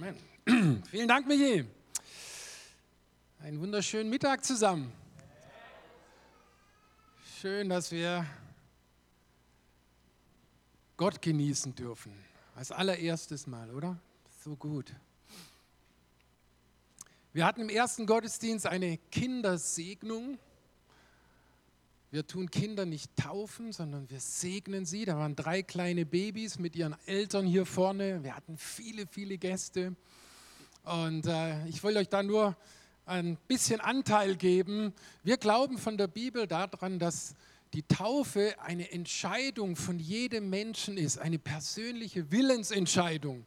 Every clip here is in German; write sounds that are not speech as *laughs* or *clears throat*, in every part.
Amen. *clears throat* Vielen Dank, Michi. Einen wunderschönen Mittag zusammen. Schön, dass wir Gott genießen dürfen. Als allererstes Mal, oder? So gut. Wir hatten im ersten Gottesdienst eine Kindersegnung. Wir tun Kinder nicht taufen, sondern wir segnen sie. Da waren drei kleine Babys mit ihren Eltern hier vorne. Wir hatten viele, viele Gäste. Und äh, ich will euch da nur ein bisschen Anteil geben. Wir glauben von der Bibel daran, dass die Taufe eine Entscheidung von jedem Menschen ist, eine persönliche Willensentscheidung.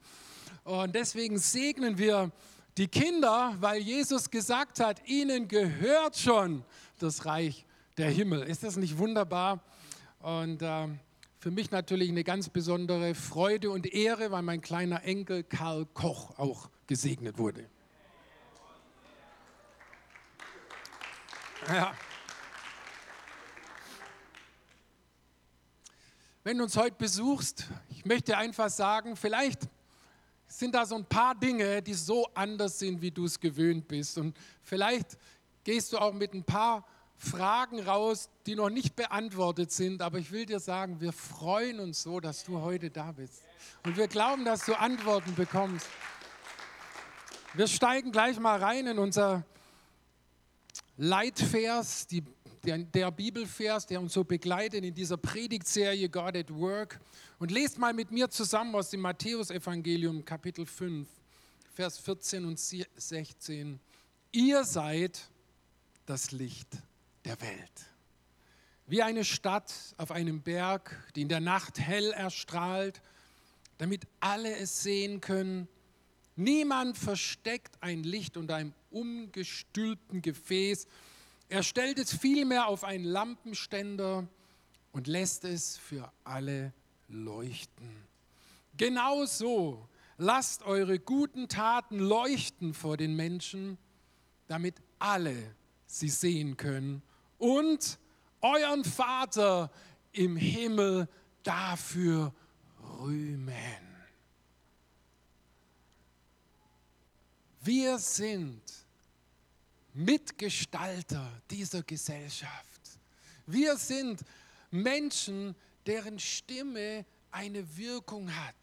Und deswegen segnen wir die Kinder, weil Jesus gesagt hat, ihnen gehört schon das Reich der Himmel. Ist das nicht wunderbar? Und äh, für mich natürlich eine ganz besondere Freude und Ehre, weil mein kleiner Enkel Karl Koch auch gesegnet wurde. Ja. Wenn du uns heute besuchst, ich möchte einfach sagen, vielleicht sind da so ein paar Dinge, die so anders sind, wie du es gewöhnt bist. Und vielleicht gehst du auch mit ein paar Fragen raus, die noch nicht beantwortet sind. Aber ich will dir sagen, wir freuen uns so, dass du heute da bist. Und wir glauben, dass du Antworten bekommst. Wir steigen gleich mal rein in unser Leitvers, die, der, der, Bibelvers, der uns so begleitet in dieser Predigtserie God at Work. Und lest mal mit mir zusammen aus dem Matthäusevangelium, Kapitel 5, Vers 14 und 16. Ihr seid das Licht der Welt. Wie eine Stadt auf einem Berg, die in der Nacht hell erstrahlt, damit alle es sehen können. Niemand versteckt ein Licht unter einem umgestülpten Gefäß. Er stellt es vielmehr auf einen Lampenständer und lässt es für alle leuchten. Genauso lasst eure guten Taten leuchten vor den Menschen, damit alle sie sehen können und euren Vater im Himmel dafür rühmen. Wir sind Mitgestalter dieser Gesellschaft. Wir sind Menschen, deren Stimme eine Wirkung hat.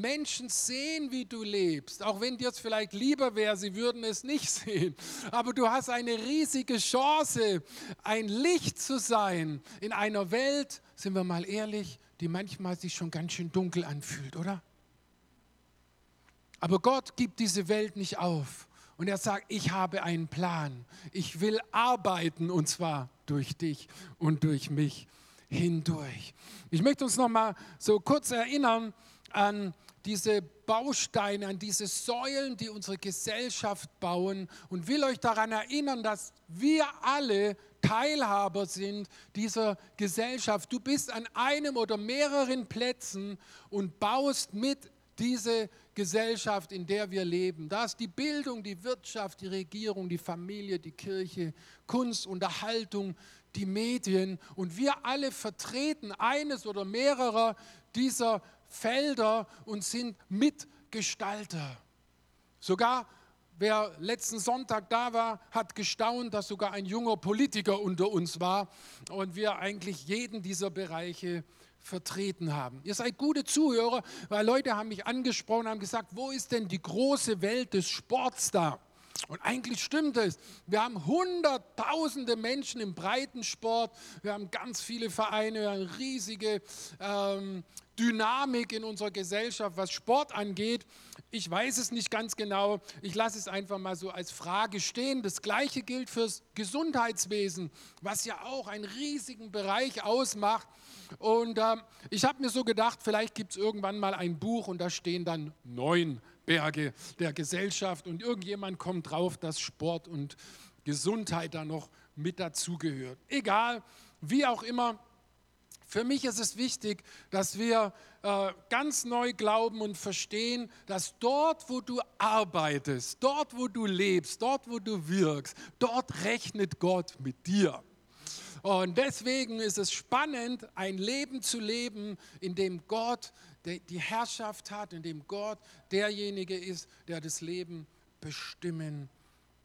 Menschen sehen, wie du lebst, auch wenn dir es vielleicht lieber wäre, sie würden es nicht *laughs* sehen. Aber du hast eine riesige Chance, ein Licht zu sein in einer Welt, sind wir mal ehrlich, die manchmal sich schon ganz schön dunkel anfühlt, oder? Aber Gott gibt diese Welt nicht auf. Und er sagt, ich habe einen Plan. Ich will arbeiten und zwar durch dich und durch mich hindurch. Ich möchte uns noch mal so kurz erinnern an diese Bausteine, an diese Säulen, die unsere Gesellschaft bauen und will euch daran erinnern, dass wir alle Teilhaber sind dieser Gesellschaft. Du bist an einem oder mehreren Plätzen und baust mit diese Gesellschaft, in der wir leben. Da ist die Bildung, die Wirtschaft, die Regierung, die Familie, die Kirche, Kunst, Unterhaltung, die Medien. Und wir alle vertreten eines oder mehrerer dieser Felder und sind Mitgestalter. Sogar wer letzten Sonntag da war, hat gestaunt, dass sogar ein junger Politiker unter uns war und wir eigentlich jeden dieser Bereiche vertreten haben. Ihr seid gute Zuhörer, weil Leute haben mich angesprochen, haben gesagt, wo ist denn die große Welt des Sports da? Und eigentlich stimmt es. Wir haben hunderttausende Menschen im Breitensport. Wir haben ganz viele Vereine, wir haben riesige ähm, Dynamik in unserer Gesellschaft, was Sport angeht. Ich weiß es nicht ganz genau. Ich lasse es einfach mal so als Frage stehen. Das Gleiche gilt fürs Gesundheitswesen, was ja auch einen riesigen Bereich ausmacht. Und äh, ich habe mir so gedacht, vielleicht gibt es irgendwann mal ein Buch und da stehen dann neun Berge der Gesellschaft und irgendjemand kommt drauf, dass Sport und Gesundheit da noch mit dazugehört. Egal, wie auch immer. Für mich ist es wichtig, dass wir äh, ganz neu glauben und verstehen, dass dort, wo du arbeitest, dort, wo du lebst, dort, wo du wirkst, dort rechnet Gott mit dir. Und deswegen ist es spannend, ein Leben zu leben, in dem Gott die Herrschaft hat, in dem Gott derjenige ist, der das Leben bestimmen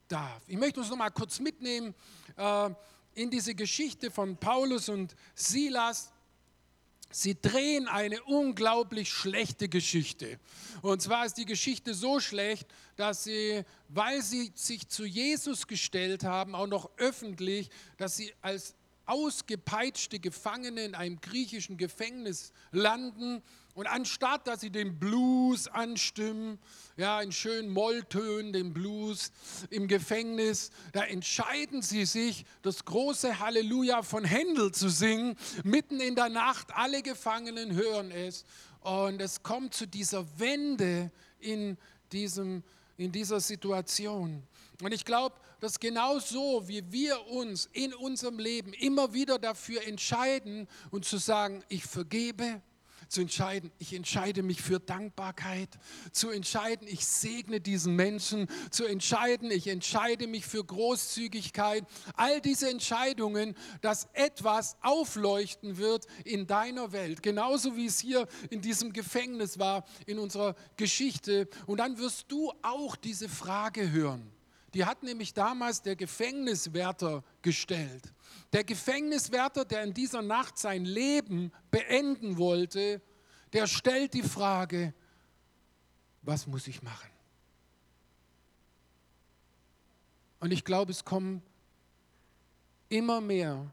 darf. Ich möchte uns noch mal kurz mitnehmen äh, in diese Geschichte von Paulus und Silas. Sie drehen eine unglaublich schlechte Geschichte. Und zwar ist die Geschichte so schlecht, dass sie, weil sie sich zu Jesus gestellt haben, auch noch öffentlich, dass sie als ausgepeitschte Gefangene in einem griechischen Gefängnis landen und anstatt, dass sie den Blues anstimmen, ja, in schönen Molltönen, den Blues im Gefängnis, da entscheiden sie sich, das große Halleluja von Händel zu singen, mitten in der Nacht. Alle Gefangenen hören es. Und es kommt zu dieser Wende in, diesem, in dieser Situation. Und ich glaube, dass genau so, wie wir uns in unserem Leben immer wieder dafür entscheiden und zu sagen, ich vergebe, zu entscheiden, ich entscheide mich für Dankbarkeit, zu entscheiden, ich segne diesen Menschen, zu entscheiden, ich entscheide mich für Großzügigkeit. All diese Entscheidungen, dass etwas aufleuchten wird in deiner Welt, genauso wie es hier in diesem Gefängnis war, in unserer Geschichte. Und dann wirst du auch diese Frage hören. Die hat nämlich damals der Gefängniswärter gestellt. Der Gefängniswärter, der in dieser Nacht sein Leben beenden wollte, der stellt die Frage, was muss ich machen? Und ich glaube, es kommen immer mehr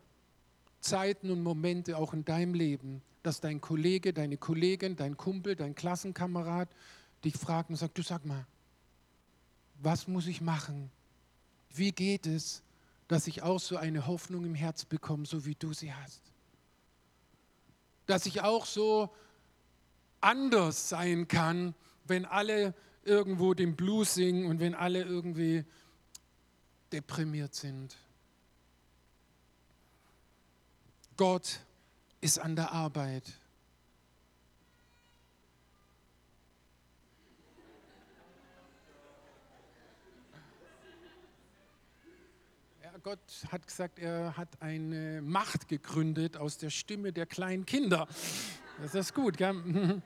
Zeiten und Momente auch in deinem Leben, dass dein Kollege, deine Kollegin, dein Kumpel, dein Klassenkamerad dich fragt und sagt, du sag mal, was muss ich machen? Wie geht es, dass ich auch so eine Hoffnung im Herz bekomme, so wie du sie hast. Dass ich auch so anders sein kann, wenn alle irgendwo den Blues singen und wenn alle irgendwie deprimiert sind. Gott ist an der Arbeit. Gott hat gesagt, er hat eine Macht gegründet aus der Stimme der kleinen Kinder. Das ist gut, gell?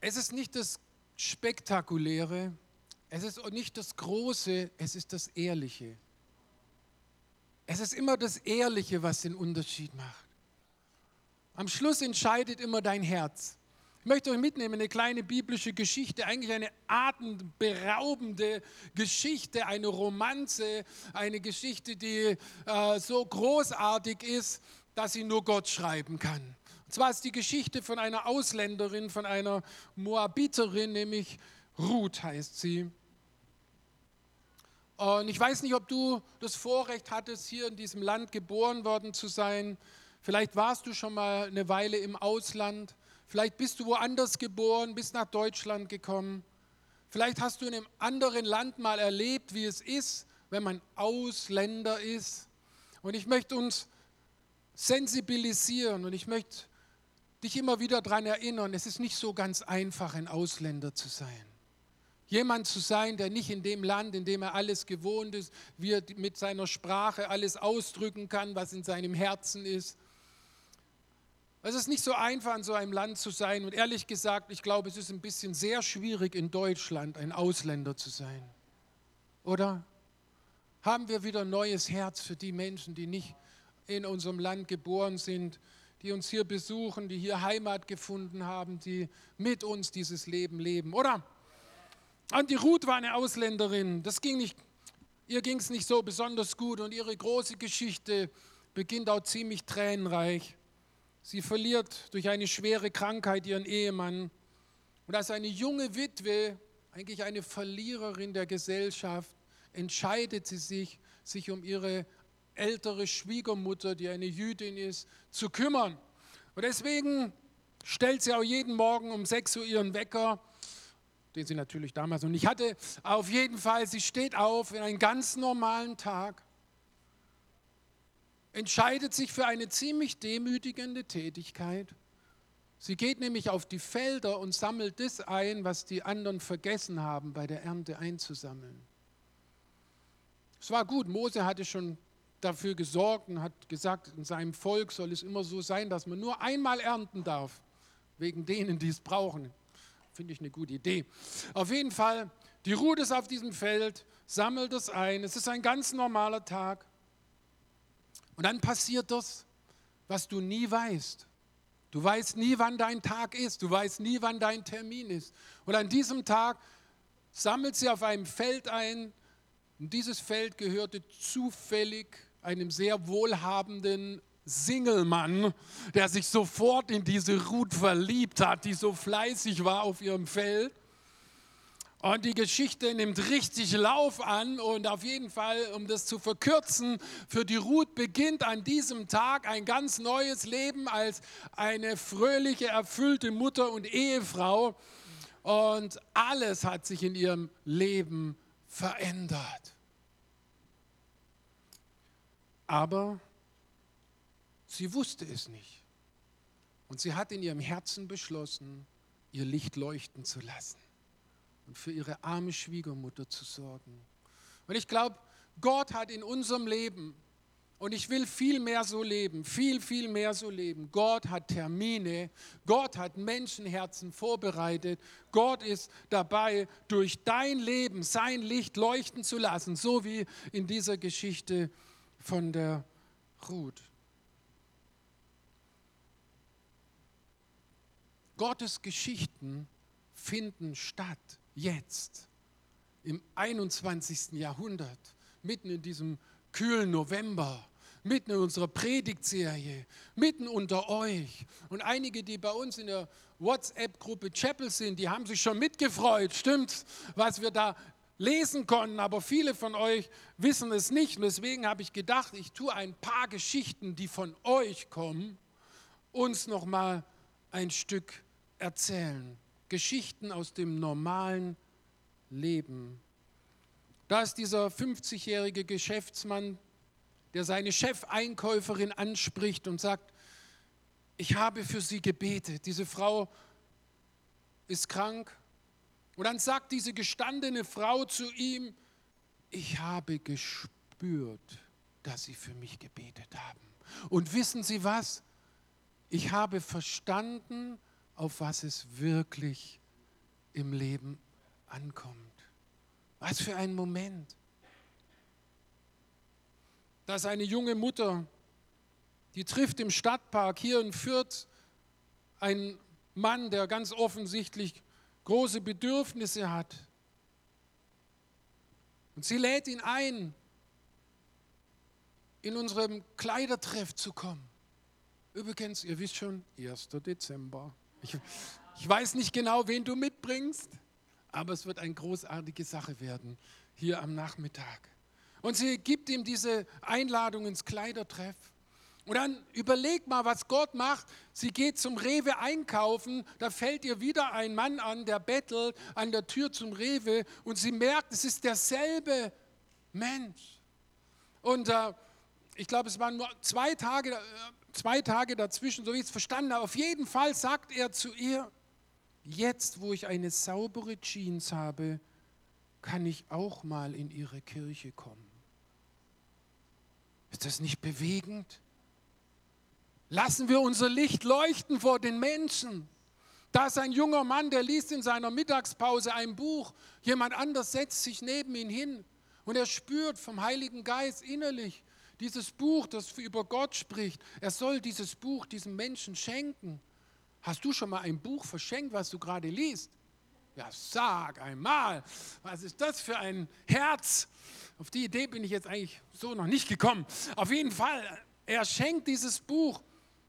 Es ist nicht das Spektakuläre, es ist nicht das Große, es ist das Ehrliche. Es ist immer das Ehrliche, was den Unterschied macht. Am Schluss entscheidet immer dein Herz. Ich möchte euch mitnehmen, eine kleine biblische Geschichte, eigentlich eine atemberaubende Geschichte, eine Romanze, eine Geschichte, die äh, so großartig ist, dass sie nur Gott schreiben kann. Und zwar ist die Geschichte von einer Ausländerin, von einer Moabiterin, nämlich Ruth heißt sie. Und ich weiß nicht, ob du das Vorrecht hattest, hier in diesem Land geboren worden zu sein. Vielleicht warst du schon mal eine Weile im Ausland. Vielleicht bist du woanders geboren, bist nach Deutschland gekommen. Vielleicht hast du in einem anderen Land mal erlebt, wie es ist, wenn man Ausländer ist. Und ich möchte uns sensibilisieren und ich möchte dich immer wieder daran erinnern, es ist nicht so ganz einfach, ein Ausländer zu sein. Jemand zu sein, der nicht in dem Land, in dem er alles gewohnt ist, wie er mit seiner Sprache alles ausdrücken kann, was in seinem Herzen ist. Es ist nicht so einfach, in so einem Land zu sein. Und ehrlich gesagt, ich glaube, es ist ein bisschen sehr schwierig, in Deutschland ein Ausländer zu sein. Oder? Haben wir wieder ein neues Herz für die Menschen, die nicht in unserem Land geboren sind, die uns hier besuchen, die hier Heimat gefunden haben, die mit uns dieses Leben leben, oder? Und die Ruth war eine Ausländerin. Das ging nicht, ihr ging es nicht so besonders gut und ihre große Geschichte beginnt auch ziemlich tränenreich. Sie verliert durch eine schwere Krankheit ihren Ehemann. Und als eine junge Witwe, eigentlich eine Verliererin der Gesellschaft, entscheidet sie sich, sich um ihre ältere Schwiegermutter, die eine Jüdin ist, zu kümmern. Und deswegen stellt sie auch jeden Morgen um 6 Uhr ihren Wecker, den sie natürlich damals noch nicht hatte. Auf jeden Fall, sie steht auf in einen ganz normalen Tag entscheidet sich für eine ziemlich demütigende Tätigkeit. Sie geht nämlich auf die Felder und sammelt das ein, was die anderen vergessen haben, bei der Ernte einzusammeln. Es war gut, Mose hatte schon dafür gesorgt und hat gesagt, in seinem Volk soll es immer so sein, dass man nur einmal ernten darf, wegen denen, die es brauchen. Finde ich eine gute Idee. Auf jeden Fall, die Ruhe ist auf diesem Feld, sammelt es ein. Es ist ein ganz normaler Tag. Und dann passiert das, was du nie weißt. Du weißt nie, wann dein Tag ist. Du weißt nie, wann dein Termin ist. Und an diesem Tag sammelt sie auf einem Feld ein. Und dieses Feld gehörte zufällig einem sehr wohlhabenden Singelmann, der sich sofort in diese Ruth verliebt hat, die so fleißig war auf ihrem Feld. Und die Geschichte nimmt richtig Lauf an und auf jeden Fall, um das zu verkürzen, für die Ruth beginnt an diesem Tag ein ganz neues Leben als eine fröhliche, erfüllte Mutter und Ehefrau. Und alles hat sich in ihrem Leben verändert. Aber sie wusste es nicht. Und sie hat in ihrem Herzen beschlossen, ihr Licht leuchten zu lassen und für ihre arme Schwiegermutter zu sorgen. Und ich glaube, Gott hat in unserem Leben, und ich will viel mehr so leben, viel, viel mehr so leben. Gott hat Termine, Gott hat Menschenherzen vorbereitet, Gott ist dabei, durch dein Leben sein Licht leuchten zu lassen, so wie in dieser Geschichte von der Ruth. Gottes Geschichten finden statt jetzt, im 21. Jahrhundert, mitten in diesem kühlen November, mitten in unserer Predigtserie, mitten unter euch. Und einige, die bei uns in der WhatsApp-Gruppe Chapel sind, die haben sich schon mitgefreut, stimmt, was wir da lesen konnten, aber viele von euch wissen es nicht. Und deswegen habe ich gedacht, ich tue ein paar Geschichten, die von euch kommen, uns noch mal ein Stück erzählen. Geschichten aus dem normalen Leben. Da ist dieser 50-jährige Geschäftsmann, der seine Chefeinkäuferin anspricht und sagt, ich habe für sie gebetet. Diese Frau ist krank. Und dann sagt diese gestandene Frau zu ihm, ich habe gespürt, dass sie für mich gebetet haben. Und wissen Sie was? Ich habe verstanden, auf was es wirklich im Leben ankommt. Was für ein Moment. Da ist eine junge Mutter, die trifft im Stadtpark hier in Fürth einen Mann, der ganz offensichtlich große Bedürfnisse hat. Und sie lädt ihn ein, in unserem Kleidertreff zu kommen. Übrigens, ihr wisst schon, 1. Dezember. Ich, ich weiß nicht genau, wen du mitbringst, aber es wird eine großartige Sache werden hier am Nachmittag. Und sie gibt ihm diese Einladung ins Kleidertreff. Und dann überleg mal, was Gott macht. Sie geht zum Rewe einkaufen, da fällt ihr wieder ein Mann an, der bettelt an der Tür zum Rewe und sie merkt, es ist derselbe Mensch. Und äh, ich glaube, es waren nur zwei Tage, äh, zwei Tage dazwischen, so wie ich es verstanden habe. Auf jeden Fall sagt er zu ihr, jetzt wo ich eine saubere Jeans habe, kann ich auch mal in ihre Kirche kommen. Ist das nicht bewegend? Lassen wir unser Licht leuchten vor den Menschen. Da ist ein junger Mann, der liest in seiner Mittagspause ein Buch. Jemand anders setzt sich neben ihn hin und er spürt vom Heiligen Geist innerlich, dieses Buch, das über Gott spricht, er soll dieses Buch diesem Menschen schenken. Hast du schon mal ein Buch verschenkt, was du gerade liest? Ja, sag einmal, was ist das für ein Herz? Auf die Idee bin ich jetzt eigentlich so noch nicht gekommen. Auf jeden Fall, er schenkt dieses Buch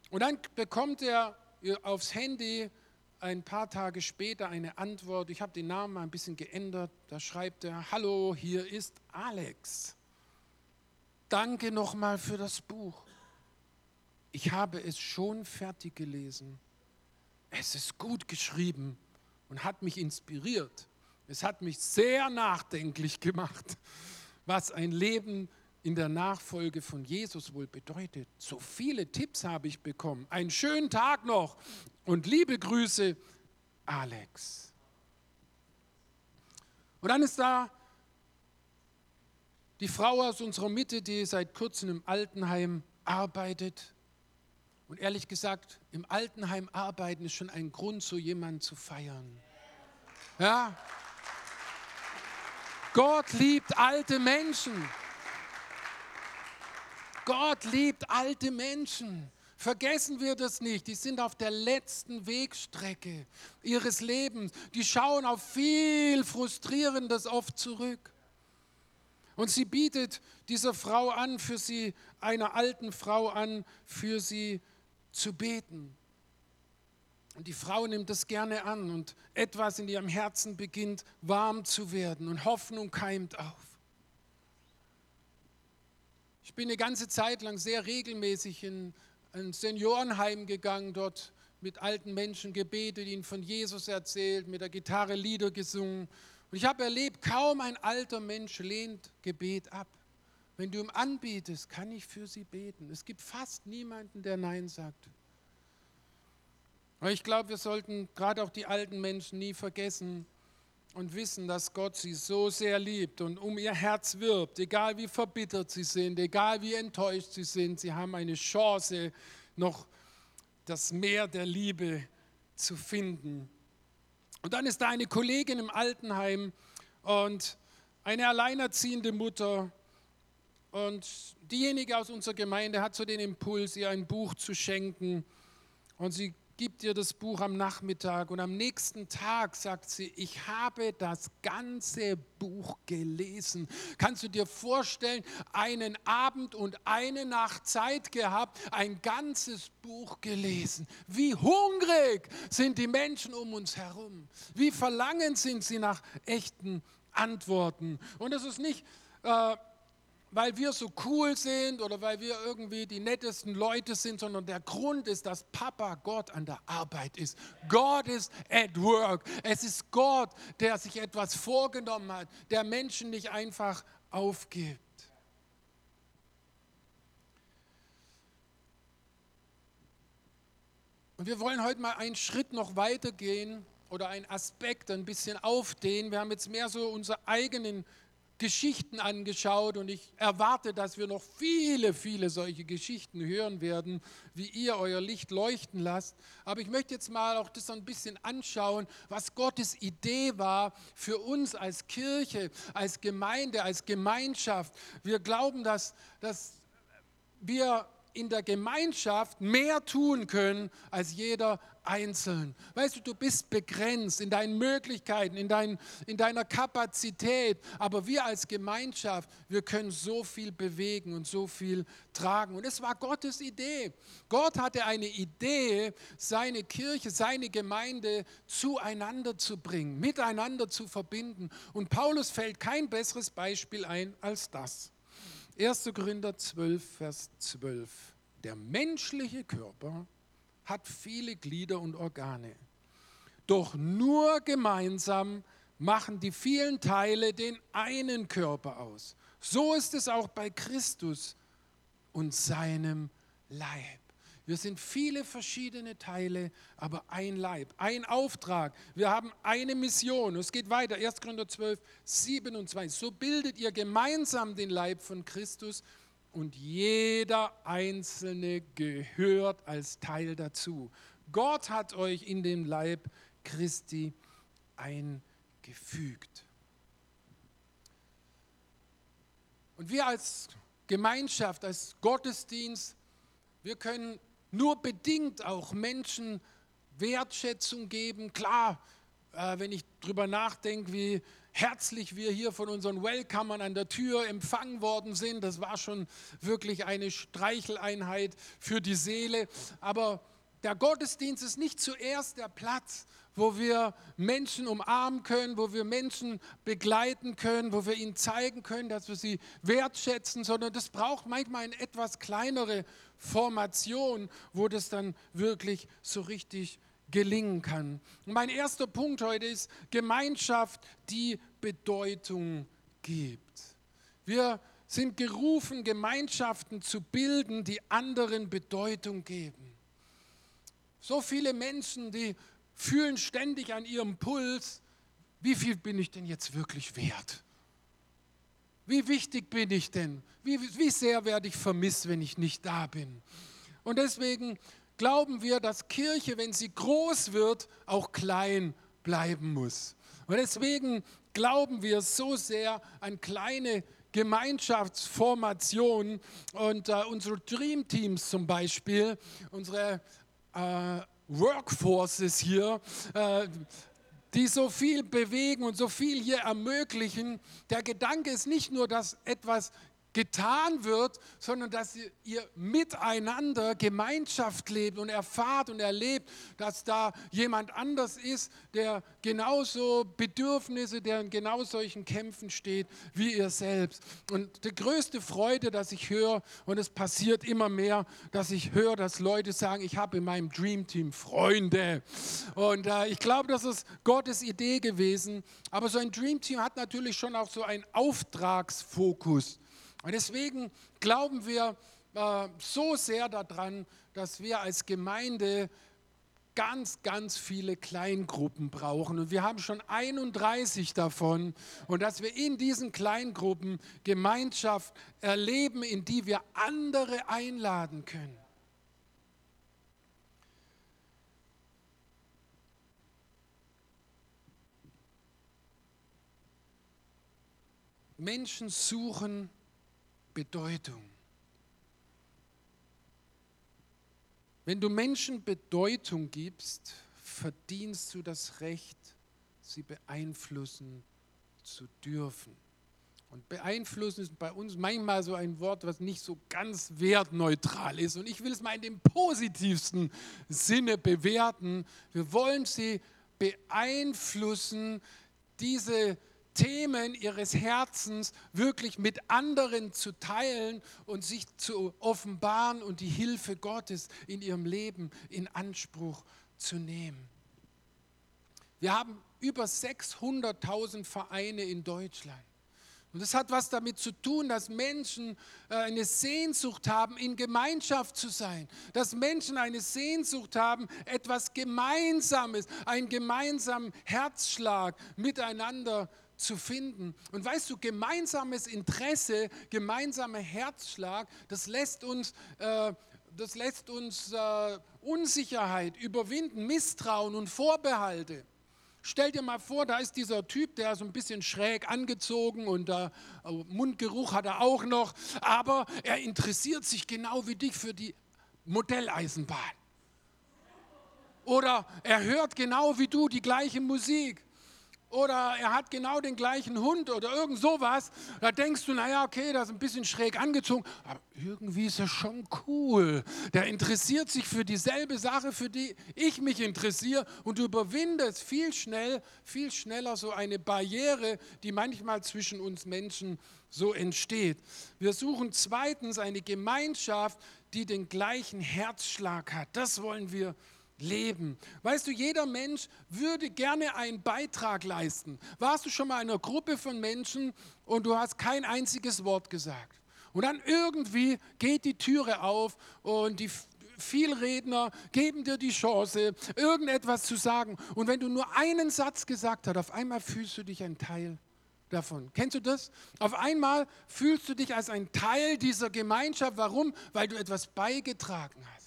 und dann bekommt er aufs Handy ein paar Tage später eine Antwort. Ich habe den Namen mal ein bisschen geändert. Da schreibt er, hallo, hier ist Alex. Danke nochmal für das Buch. Ich habe es schon fertig gelesen. Es ist gut geschrieben und hat mich inspiriert. Es hat mich sehr nachdenklich gemacht, was ein Leben in der Nachfolge von Jesus wohl bedeutet. So viele Tipps habe ich bekommen. Einen schönen Tag noch und liebe Grüße, Alex. Und dann ist da die Frau aus unserer Mitte, die seit kurzem im Altenheim arbeitet. Und ehrlich gesagt, im Altenheim arbeiten ist schon ein Grund, so jemanden zu feiern. Ja? Gott liebt alte Menschen. Gott liebt alte Menschen. Vergessen wir das nicht. Die sind auf der letzten Wegstrecke ihres Lebens. Die schauen auf viel Frustrierendes oft zurück. Und sie bietet dieser Frau an, für sie, einer alten Frau an, für sie zu beten. Und die Frau nimmt das gerne an und etwas in ihrem Herzen beginnt warm zu werden und Hoffnung keimt auf. Ich bin eine ganze Zeit lang sehr regelmäßig in ein Seniorenheim gegangen, dort mit alten Menschen gebetet, ihnen von Jesus erzählt, mit der Gitarre Lieder gesungen. Und ich habe erlebt, kaum ein alter Mensch lehnt Gebet ab. Wenn du ihm anbietest, kann ich für sie beten. Es gibt fast niemanden, der Nein sagt. Aber ich glaube, wir sollten gerade auch die alten Menschen nie vergessen und wissen, dass Gott sie so sehr liebt und um ihr Herz wirbt, egal wie verbittert sie sind, egal wie enttäuscht sie sind, sie haben eine Chance, noch das Meer der Liebe zu finden. Und dann ist da eine Kollegin im Altenheim und eine alleinerziehende Mutter. Und diejenige aus unserer Gemeinde hat so den Impuls, ihr ein Buch zu schenken. Und sie gibt ihr das Buch am Nachmittag und am nächsten Tag sagt sie, ich habe das ganze Buch gelesen. Kannst du dir vorstellen, einen Abend und eine Nacht Zeit gehabt, ein ganzes Buch gelesen. Wie hungrig sind die Menschen um uns herum. Wie verlangend sind sie nach echten Antworten. Und es ist nicht... Äh, weil wir so cool sind oder weil wir irgendwie die nettesten Leute sind, sondern der Grund ist, dass Papa Gott an der Arbeit ist. Gott ist at work. Es ist Gott, der sich etwas vorgenommen hat, der Menschen nicht einfach aufgibt. Und wir wollen heute mal einen Schritt noch weitergehen oder einen Aspekt ein bisschen aufdehnen. Wir haben jetzt mehr so unsere eigenen Geschichten angeschaut und ich erwarte, dass wir noch viele, viele solche Geschichten hören werden, wie ihr euer Licht leuchten lasst. Aber ich möchte jetzt mal auch das ein bisschen anschauen, was Gottes Idee war für uns als Kirche, als Gemeinde, als Gemeinschaft. Wir glauben, dass, dass wir in der Gemeinschaft mehr tun können als jeder einzeln. Weißt du, du bist begrenzt in deinen Möglichkeiten, in, dein, in deiner Kapazität, aber wir als Gemeinschaft, wir können so viel bewegen und so viel tragen. Und es war Gottes Idee. Gott hatte eine Idee, seine Kirche, seine Gemeinde zueinander zu bringen, miteinander zu verbinden. Und Paulus fällt kein besseres Beispiel ein als das. 1. Korinther 12, Vers 12. Der menschliche Körper hat viele Glieder und Organe. Doch nur gemeinsam machen die vielen Teile den einen Körper aus. So ist es auch bei Christus und seinem Leib. Wir sind viele verschiedene Teile, aber ein Leib, ein Auftrag. Wir haben eine Mission. Es geht weiter. 1. Korinther 12, 27. So bildet ihr gemeinsam den Leib von Christus und jeder Einzelne gehört als Teil dazu. Gott hat euch in den Leib Christi eingefügt. Und wir als Gemeinschaft, als Gottesdienst, wir können nur bedingt auch Menschen Wertschätzung geben. Klar, äh, wenn ich darüber nachdenke, wie herzlich wir hier von unseren Welcomern an der Tür empfangen worden sind. Das war schon wirklich eine Streicheleinheit für die Seele. Aber der Gottesdienst ist nicht zuerst der Platz, wo wir Menschen umarmen können, wo wir Menschen begleiten können, wo wir ihnen zeigen können, dass wir sie wertschätzen, sondern das braucht manchmal eine etwas kleinere Formation, wo das dann wirklich so richtig gelingen kann. Und mein erster Punkt heute ist Gemeinschaft, die Bedeutung gibt. Wir sind gerufen, Gemeinschaften zu bilden, die anderen Bedeutung geben. So viele Menschen, die fühlen ständig an ihrem Puls, wie viel bin ich denn jetzt wirklich wert? Wie wichtig bin ich denn? Wie, wie sehr werde ich vermisst, wenn ich nicht da bin? Und deswegen glauben wir, dass Kirche, wenn sie groß wird, auch klein bleiben muss. Und deswegen glauben wir so sehr an kleine Gemeinschaftsformationen und äh, unsere Dream Teams zum Beispiel, unsere äh, Workforces hier, äh, die so viel bewegen und so viel hier ermöglichen. Der Gedanke ist nicht nur, dass etwas getan wird, sondern dass ihr miteinander Gemeinschaft lebt und erfahrt und erlebt, dass da jemand anders ist, der genauso Bedürfnisse, der in genau solchen Kämpfen steht wie ihr selbst. Und die größte Freude, dass ich höre, und es passiert immer mehr, dass ich höre, dass Leute sagen, ich habe in meinem Dream Team Freunde. Und äh, ich glaube, das ist Gottes Idee gewesen. Aber so ein Dream Team hat natürlich schon auch so einen Auftragsfokus. Und deswegen glauben wir äh, so sehr daran, dass wir als Gemeinde ganz, ganz viele Kleingruppen brauchen. Und wir haben schon 31 davon. Und dass wir in diesen Kleingruppen Gemeinschaft erleben, in die wir andere einladen können. Menschen suchen Bedeutung. Wenn du Menschen Bedeutung gibst, verdienst du das Recht, sie beeinflussen zu dürfen. Und beeinflussen ist bei uns manchmal so ein Wort, was nicht so ganz wertneutral ist. Und ich will es mal in dem positivsten Sinne bewerten. Wir wollen sie beeinflussen, diese Themen ihres Herzens wirklich mit anderen zu teilen und sich zu offenbaren und die Hilfe Gottes in ihrem Leben in Anspruch zu nehmen. Wir haben über 600.000 Vereine in Deutschland. Und das hat was damit zu tun, dass Menschen äh, eine Sehnsucht haben, in Gemeinschaft zu sein. Dass Menschen eine Sehnsucht haben, etwas Gemeinsames, einen gemeinsamen Herzschlag miteinander zu finden. Und weißt du, gemeinsames Interesse, gemeinsamer Herzschlag, das lässt uns, äh, das lässt uns äh, Unsicherheit überwinden, Misstrauen und Vorbehalte. Stell dir mal vor, da ist dieser Typ, der so ein bisschen schräg angezogen und äh, Mundgeruch hat er auch noch, aber er interessiert sich genau wie dich für die Modelleisenbahn. Oder er hört genau wie du die gleiche Musik oder er hat genau den gleichen Hund oder irgend sowas, da denkst du, naja, okay, das ist ein bisschen schräg angezogen, aber irgendwie ist er schon cool. Der interessiert sich für dieselbe Sache, für die ich mich interessiere und du überwindest viel schnell, viel schneller so eine Barriere, die manchmal zwischen uns Menschen so entsteht. Wir suchen zweitens eine Gemeinschaft, die den gleichen Herzschlag hat. Das wollen wir leben. Weißt du, jeder Mensch würde gerne einen Beitrag leisten. Warst du schon mal in einer Gruppe von Menschen und du hast kein einziges Wort gesagt? Und dann irgendwie geht die Türe auf und die Vielredner geben dir die Chance, irgendetwas zu sagen. Und wenn du nur einen Satz gesagt hast, auf einmal fühlst du dich ein Teil davon. Kennst du das? Auf einmal fühlst du dich als ein Teil dieser Gemeinschaft. Warum? Weil du etwas beigetragen hast.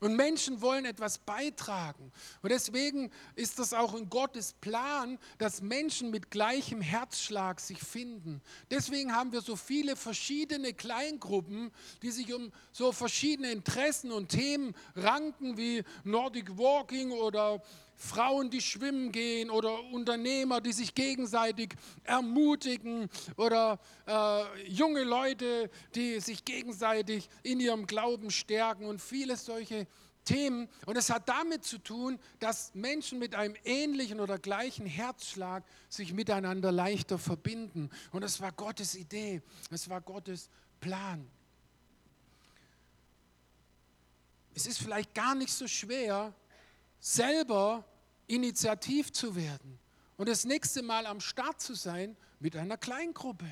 Und Menschen wollen etwas beitragen. Und deswegen ist das auch in Gottes Plan, dass Menschen mit gleichem Herzschlag sich finden. Deswegen haben wir so viele verschiedene Kleingruppen, die sich um so verschiedene Interessen und Themen ranken, wie Nordic Walking oder Frauen, die schwimmen gehen oder Unternehmer, die sich gegenseitig ermutigen oder äh, junge Leute, die sich gegenseitig in ihrem Glauben stärken und viele solche Themen. Und es hat damit zu tun, dass Menschen mit einem ähnlichen oder gleichen Herzschlag sich miteinander leichter verbinden. Und es war Gottes Idee, es war Gottes Plan. Es ist vielleicht gar nicht so schwer, selber initiativ zu werden und das nächste Mal am Start zu sein mit einer Kleingruppe.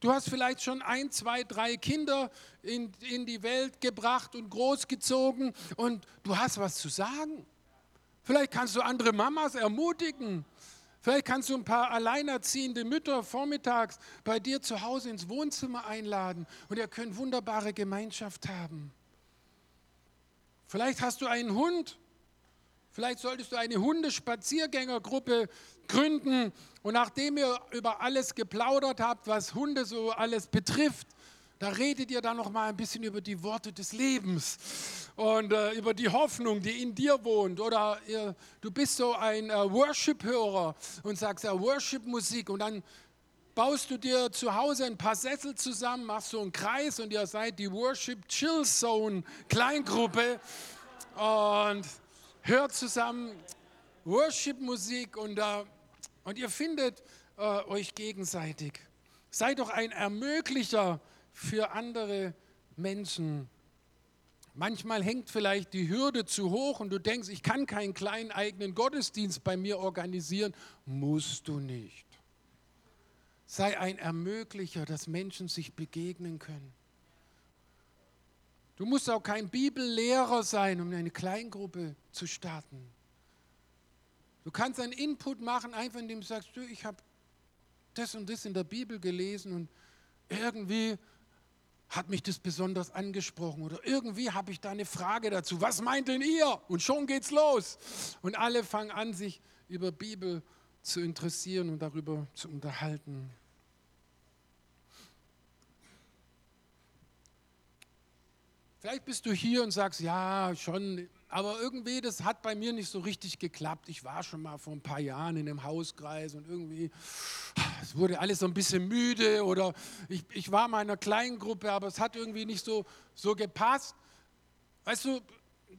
Du hast vielleicht schon ein, zwei, drei Kinder in, in die Welt gebracht und großgezogen und du hast was zu sagen. Vielleicht kannst du andere Mamas ermutigen. Vielleicht kannst du ein paar alleinerziehende Mütter vormittags bei dir zu Hause ins Wohnzimmer einladen und ihr könnt wunderbare Gemeinschaft haben. Vielleicht hast du einen Hund. Vielleicht solltest du eine Hundespaziergängergruppe gründen und nachdem ihr über alles geplaudert habt, was Hunde so alles betrifft, da redet ihr dann noch mal ein bisschen über die Worte des Lebens und äh, über die Hoffnung, die in dir wohnt. Oder ihr, du bist so ein äh, Worship-Hörer und sagst ja Worship-Musik und dann baust du dir zu Hause ein paar Sessel zusammen, machst so einen Kreis und ihr seid die Worship Chill Zone Kleingruppe und hört zusammen Worship-Musik und, äh, und ihr findet äh, euch gegenseitig. Seid doch ein Ermöglicher für andere Menschen. Manchmal hängt vielleicht die Hürde zu hoch und du denkst, ich kann keinen kleinen eigenen Gottesdienst bei mir organisieren. Musst du nicht. Sei ein Ermöglicher, dass Menschen sich begegnen können. Du musst auch kein Bibellehrer sein, um eine Kleingruppe zu starten. Du kannst einen Input machen, einfach indem du sagst, du, ich habe das und das in der Bibel gelesen und irgendwie hat mich das besonders angesprochen oder irgendwie habe ich da eine Frage dazu. Was meint denn ihr? Und schon geht's los. Und alle fangen an, sich über Bibel zu interessieren und darüber zu unterhalten. Vielleicht bist du hier und sagst, ja, schon, aber irgendwie, das hat bei mir nicht so richtig geklappt. Ich war schon mal vor ein paar Jahren in einem Hauskreis und irgendwie, es wurde alles so ein bisschen müde oder ich, ich war mal in einer kleinen Gruppe, aber es hat irgendwie nicht so, so gepasst. Weißt du,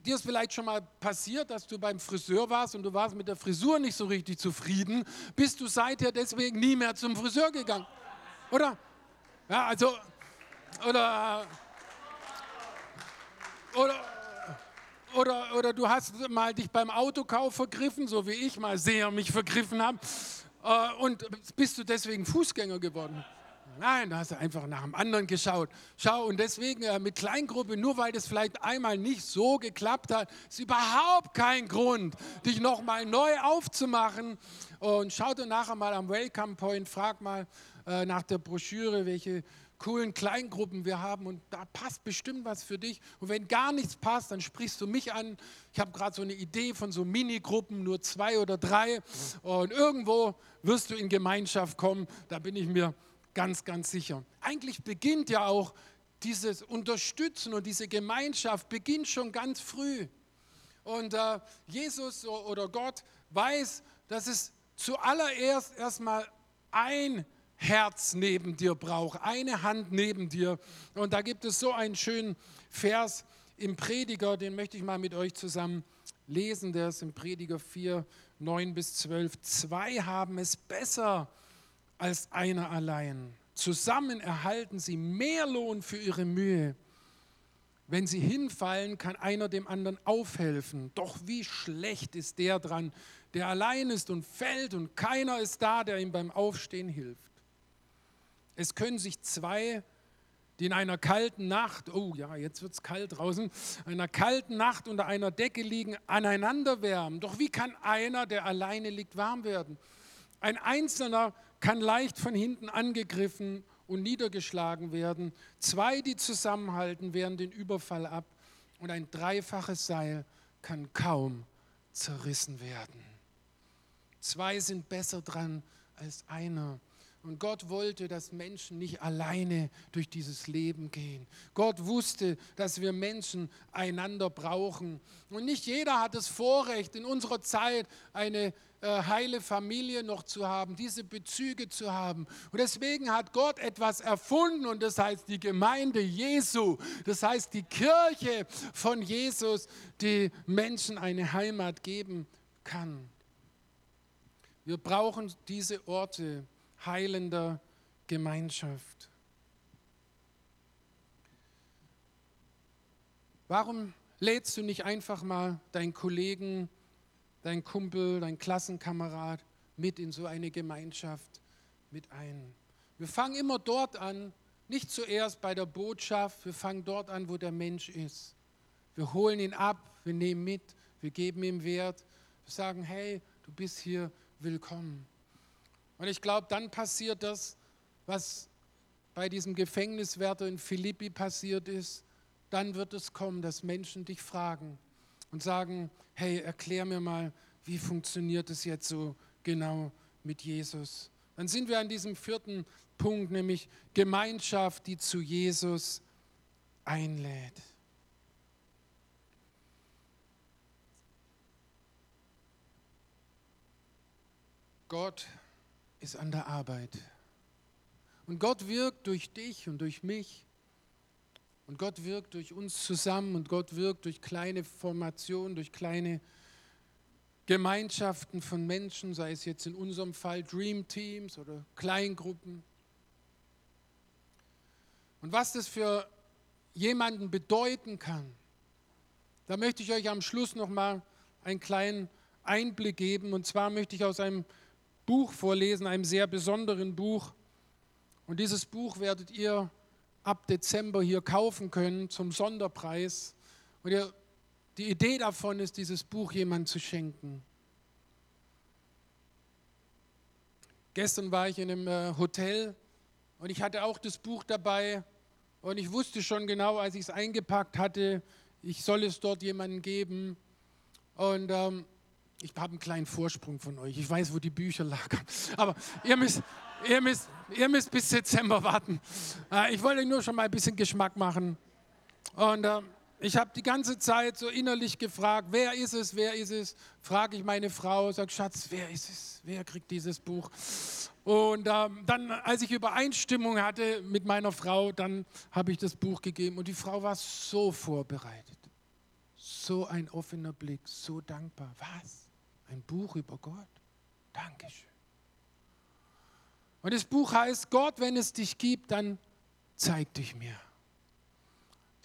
dir ist vielleicht schon mal passiert, dass du beim Friseur warst und du warst mit der Frisur nicht so richtig zufrieden, bist du seither deswegen nie mehr zum Friseur gegangen. Oder? Ja, also, oder oder, oder, oder du hast mal dich beim Autokauf vergriffen, so wie ich mal sehr mich vergriffen habe. Äh, und bist du deswegen Fußgänger geworden? Nein, da hast du einfach nach dem anderen geschaut. Schau, und deswegen äh, mit Kleingruppe, nur weil das vielleicht einmal nicht so geklappt hat, ist überhaupt kein Grund, dich nochmal neu aufzumachen. Und schau dir nachher mal am Welcome Point, frag mal äh, nach der Broschüre, welche coolen Kleingruppen wir haben und da passt bestimmt was für dich. Und wenn gar nichts passt, dann sprichst du mich an. Ich habe gerade so eine Idee von so Minigruppen, nur zwei oder drei. Und irgendwo wirst du in Gemeinschaft kommen, da bin ich mir ganz, ganz sicher. Eigentlich beginnt ja auch dieses Unterstützen und diese Gemeinschaft beginnt schon ganz früh. Und äh, Jesus oder Gott weiß, dass es zuallererst erstmal ein Herz neben dir braucht, eine Hand neben dir. Und da gibt es so einen schönen Vers im Prediger, den möchte ich mal mit euch zusammen lesen. Der ist im Prediger 4, 9 bis 12. Zwei haben es besser als einer allein. Zusammen erhalten sie mehr Lohn für ihre Mühe. Wenn sie hinfallen, kann einer dem anderen aufhelfen. Doch wie schlecht ist der dran, der allein ist und fällt und keiner ist da, der ihm beim Aufstehen hilft. Es können sich zwei, die in einer kalten Nacht, oh ja, jetzt wird es kalt draußen, einer kalten Nacht unter einer Decke liegen, aneinander wärmen. Doch wie kann einer, der alleine liegt, warm werden? Ein Einzelner kann leicht von hinten angegriffen und niedergeschlagen werden. Zwei, die zusammenhalten, wehren den Überfall ab. Und ein dreifaches Seil kann kaum zerrissen werden. Zwei sind besser dran als einer. Und Gott wollte, dass Menschen nicht alleine durch dieses Leben gehen. Gott wusste, dass wir Menschen einander brauchen. Und nicht jeder hat das Vorrecht, in unserer Zeit eine äh, heile Familie noch zu haben, diese Bezüge zu haben. Und deswegen hat Gott etwas erfunden und das heißt die Gemeinde Jesu. Das heißt die Kirche von Jesus, die Menschen eine Heimat geben kann. Wir brauchen diese Orte heilender Gemeinschaft. Warum lädst du nicht einfach mal deinen Kollegen, deinen Kumpel, deinen Klassenkamerad mit in so eine Gemeinschaft mit ein? Wir fangen immer dort an, nicht zuerst bei der Botschaft, wir fangen dort an, wo der Mensch ist. Wir holen ihn ab, wir nehmen mit, wir geben ihm Wert, wir sagen, hey, du bist hier willkommen. Und ich glaube, dann passiert das, was bei diesem Gefängniswärter in Philippi passiert ist. Dann wird es kommen, dass Menschen dich fragen und sagen, hey, erklär mir mal, wie funktioniert es jetzt so genau mit Jesus? Dann sind wir an diesem vierten Punkt, nämlich Gemeinschaft, die zu Jesus einlädt. Gott ist an der Arbeit. Und Gott wirkt durch dich und durch mich. Und Gott wirkt durch uns zusammen und Gott wirkt durch kleine Formationen, durch kleine Gemeinschaften von Menschen, sei es jetzt in unserem Fall Dream Teams oder Kleingruppen. Und was das für jemanden bedeuten kann, da möchte ich euch am Schluss noch mal einen kleinen Einblick geben. Und zwar möchte ich aus einem Buch vorlesen, einem sehr besonderen Buch. Und dieses Buch werdet ihr ab Dezember hier kaufen können zum Sonderpreis. Und ihr, die Idee davon ist, dieses Buch jemandem zu schenken. Gestern war ich in einem äh, Hotel und ich hatte auch das Buch dabei und ich wusste schon genau, als ich es eingepackt hatte, ich soll es dort jemandem geben. Und ähm, ich habe einen kleinen Vorsprung von euch. Ich weiß, wo die Bücher lagern. Aber ihr müsst, ihr müsst, ihr müsst bis Dezember warten. Äh, ich wollte nur schon mal ein bisschen Geschmack machen. Und äh, ich habe die ganze Zeit so innerlich gefragt, wer ist es, wer ist es? Frage ich meine Frau, sage, Schatz, wer ist es? Wer kriegt dieses Buch? Und ähm, dann, als ich Übereinstimmung hatte mit meiner Frau, dann habe ich das Buch gegeben und die Frau war so vorbereitet. So ein offener Blick, so dankbar. Was? Ein Buch über Gott? Dankeschön. Und das Buch heißt, Gott, wenn es dich gibt, dann zeig dich mir.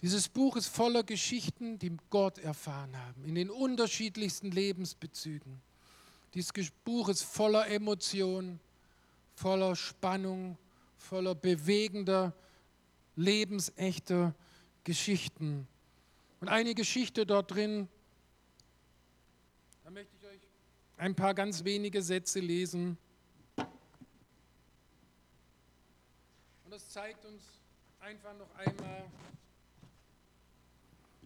Dieses Buch ist voller Geschichten, die Gott erfahren haben, in den unterschiedlichsten Lebensbezügen. Dieses Buch ist voller Emotionen, voller Spannung, voller bewegender, lebensechter Geschichten. Und eine Geschichte dort drin, da möchte ich euch ein paar ganz wenige Sätze lesen. Und das zeigt uns einfach noch einmal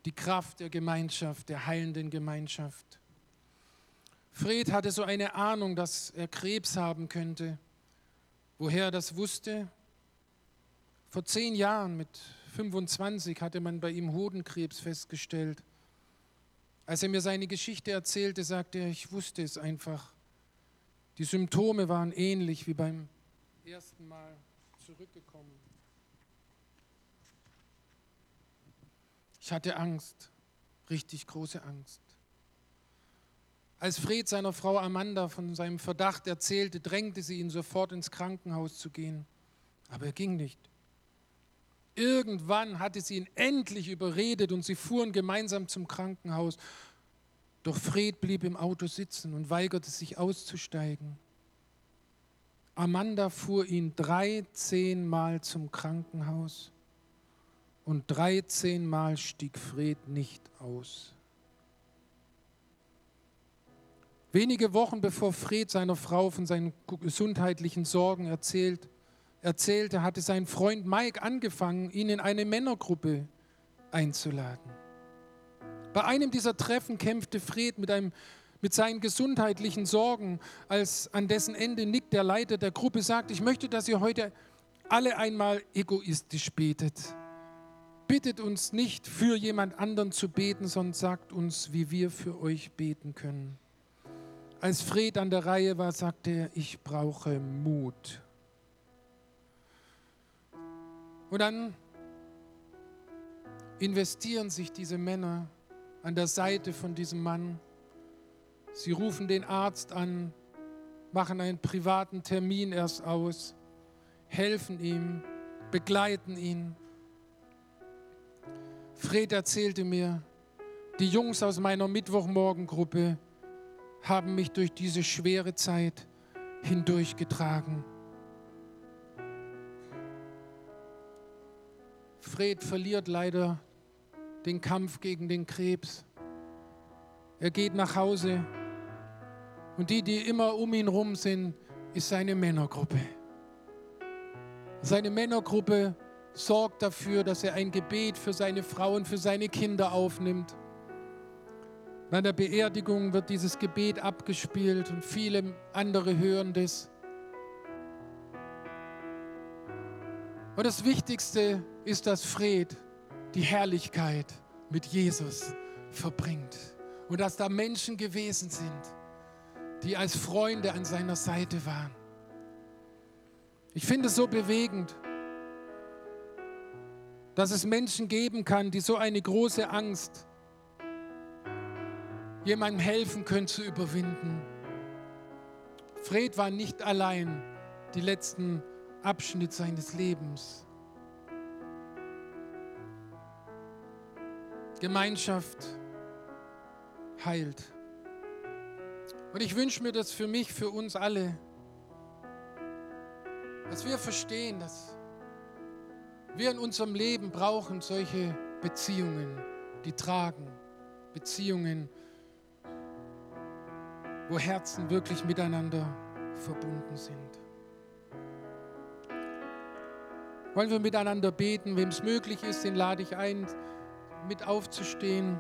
die Kraft der Gemeinschaft, der heilenden Gemeinschaft. Fred hatte so eine Ahnung, dass er Krebs haben könnte. Woher er das wusste? Vor zehn Jahren mit 25 hatte man bei ihm Hodenkrebs festgestellt. Als er mir seine Geschichte erzählte, sagte er, ich wusste es einfach. Die Symptome waren ähnlich wie beim ersten Mal zurückgekommen. Ich hatte Angst, richtig große Angst. Als Fred seiner Frau Amanda von seinem Verdacht erzählte, drängte sie ihn sofort ins Krankenhaus zu gehen. Aber er ging nicht. Irgendwann hatte sie ihn endlich überredet und sie fuhren gemeinsam zum Krankenhaus. Doch Fred blieb im Auto sitzen und weigerte sich auszusteigen. Amanda fuhr ihn 13 Mal zum Krankenhaus und 13 Mal stieg Fred nicht aus. Wenige Wochen bevor Fred seiner Frau von seinen gesundheitlichen Sorgen erzählt, erzählte, hatte sein Freund Mike angefangen, ihn in eine Männergruppe einzuladen. Bei einem dieser Treffen kämpfte Fred mit, einem, mit seinen gesundheitlichen Sorgen, als an dessen Ende Nick, der Leiter der Gruppe, sagt, ich möchte, dass ihr heute alle einmal egoistisch betet. Bittet uns nicht für jemand anderen zu beten, sondern sagt uns, wie wir für euch beten können. Als Fred an der Reihe war, sagte er, ich brauche Mut. Und dann investieren sich diese Männer an der Seite von diesem Mann. Sie rufen den Arzt an, machen einen privaten Termin erst aus, helfen ihm, begleiten ihn. Fred erzählte mir, die Jungs aus meiner Mittwochmorgengruppe haben mich durch diese schwere Zeit hindurchgetragen. Fred verliert leider den Kampf gegen den Krebs. Er geht nach Hause und die, die immer um ihn rum sind, ist seine Männergruppe. Seine Männergruppe sorgt dafür, dass er ein Gebet für seine Frau und für seine Kinder aufnimmt. Bei der Beerdigung wird dieses Gebet abgespielt und viele andere hören das. Und das Wichtigste ist, dass Fred die Herrlichkeit mit Jesus verbringt. Und dass da Menschen gewesen sind, die als Freunde an seiner Seite waren. Ich finde es so bewegend, dass es Menschen geben kann, die so eine große Angst jemandem helfen können zu überwinden. Fred war nicht allein die letzten Abschnitt seines Lebens. Gemeinschaft heilt. Und ich wünsche mir das für mich, für uns alle, dass wir verstehen, dass wir in unserem Leben brauchen solche Beziehungen, die tragen. Beziehungen, wo Herzen wirklich miteinander verbunden sind. Wollen wir miteinander beten? Wem es möglich ist, den lade ich ein, mit aufzustehen.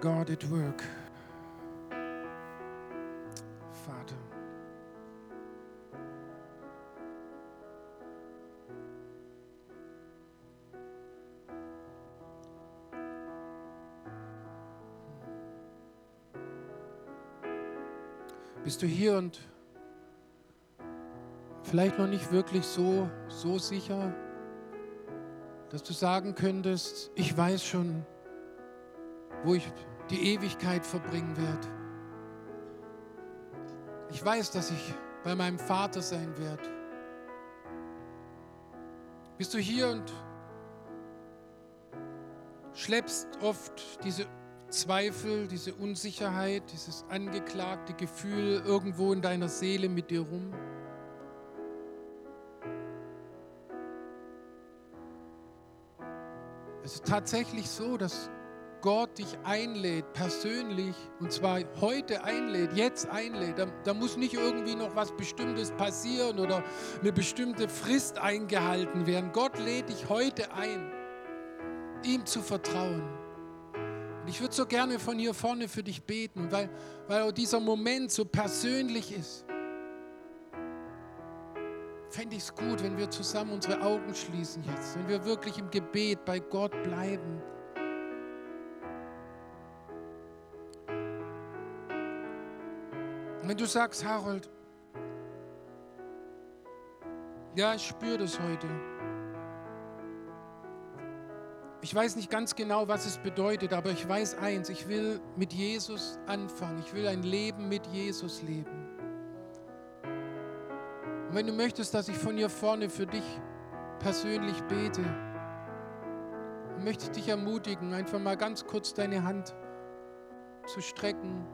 God at work. Vater. Bist du hier und vielleicht noch nicht wirklich so, so sicher, dass du sagen könntest, ich weiß schon, wo ich die Ewigkeit verbringen werde. Ich weiß, dass ich bei meinem Vater sein werde. Bist du hier und schleppst oft diese Zweifel, diese Unsicherheit, dieses angeklagte Gefühl irgendwo in deiner Seele mit dir rum? Es ist tatsächlich so, dass Gott dich einlädt, persönlich, und zwar heute einlädt, jetzt einlädt. Da, da, muss nicht irgendwie noch was Bestimmtes passieren oder eine bestimmte Frist eingehalten werden. Gott lädt dich heute ein, ihm zu vertrauen. Und ich würde so gerne von hier vorne für dich beten, weil, weil dieser Moment so persönlich ist. Fände ich es gut, wenn wir zusammen unsere Augen schließen jetzt, wenn wir wirklich im Gebet bei Gott bleiben. Wenn du sagst, Harold, ja, ich spüre das heute. Ich weiß nicht ganz genau, was es bedeutet, aber ich weiß eins, ich will mit Jesus anfangen. Ich will ein Leben mit Jesus leben. Und wenn du möchtest, dass ich von hier vorne für dich persönlich bete, möchte ich dich ermutigen, einfach mal ganz kurz deine Hand zu strecken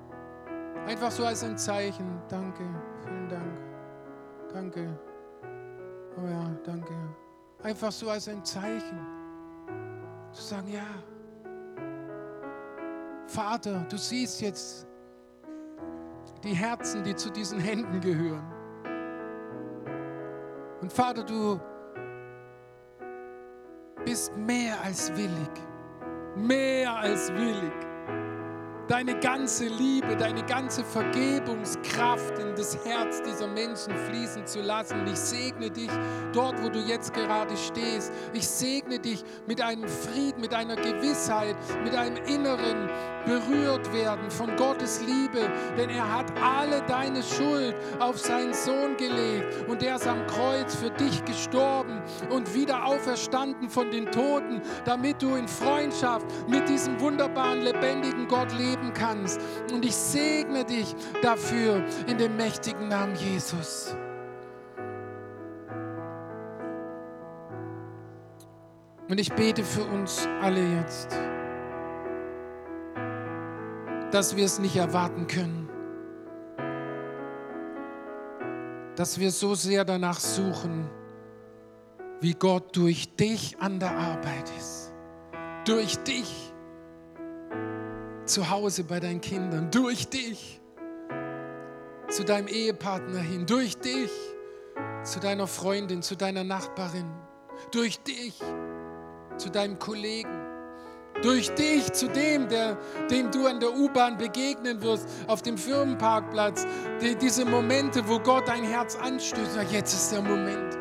Einfach so als ein Zeichen. Danke, vielen Dank. Danke. Oh ja, danke. Einfach so als ein Zeichen. Zu sagen, ja. Vater, du siehst jetzt die Herzen, die zu diesen Händen gehören. Und Vater, du bist mehr als willig. Mehr als willig deine ganze Liebe, deine ganze Vergebungskraft in das Herz dieser Menschen fließen zu lassen. Und ich segne dich dort, wo du jetzt gerade stehst. Ich segne dich mit einem Frieden, mit einer Gewissheit, mit einem inneren berührt werden von Gottes Liebe, denn er hat alle deine Schuld auf seinen Sohn gelegt und er ist am Kreuz für dich gestorben und wieder auferstanden von den Toten, damit du in Freundschaft mit diesem wunderbaren, lebendigen Gott lebst leben kannst. Und ich segne dich dafür in dem mächtigen Namen Jesus. Und ich bete für uns alle jetzt, dass wir es nicht erwarten können, dass wir so sehr danach suchen, wie Gott durch dich an der Arbeit ist. Durch dich zu Hause bei deinen Kindern, durch dich zu deinem Ehepartner hin, durch dich zu deiner Freundin, zu deiner Nachbarin, durch dich zu deinem Kollegen, durch dich zu dem, der, dem du an der U-Bahn begegnen wirst, auf dem Firmenparkplatz, die, diese Momente, wo Gott dein Herz anstößt. Jetzt ist der Moment.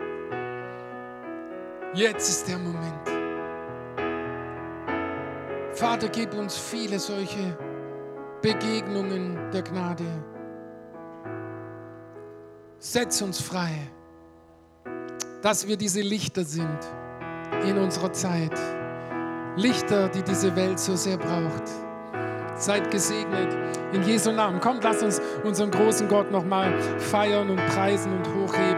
Jetzt ist der Moment. Vater, gib uns viele solche Begegnungen der Gnade. Setz uns frei, dass wir diese Lichter sind in unserer Zeit. Lichter, die diese Welt so sehr braucht. Seid gesegnet in Jesu Namen. Kommt, lasst uns unseren großen Gott nochmal feiern und preisen und hochheben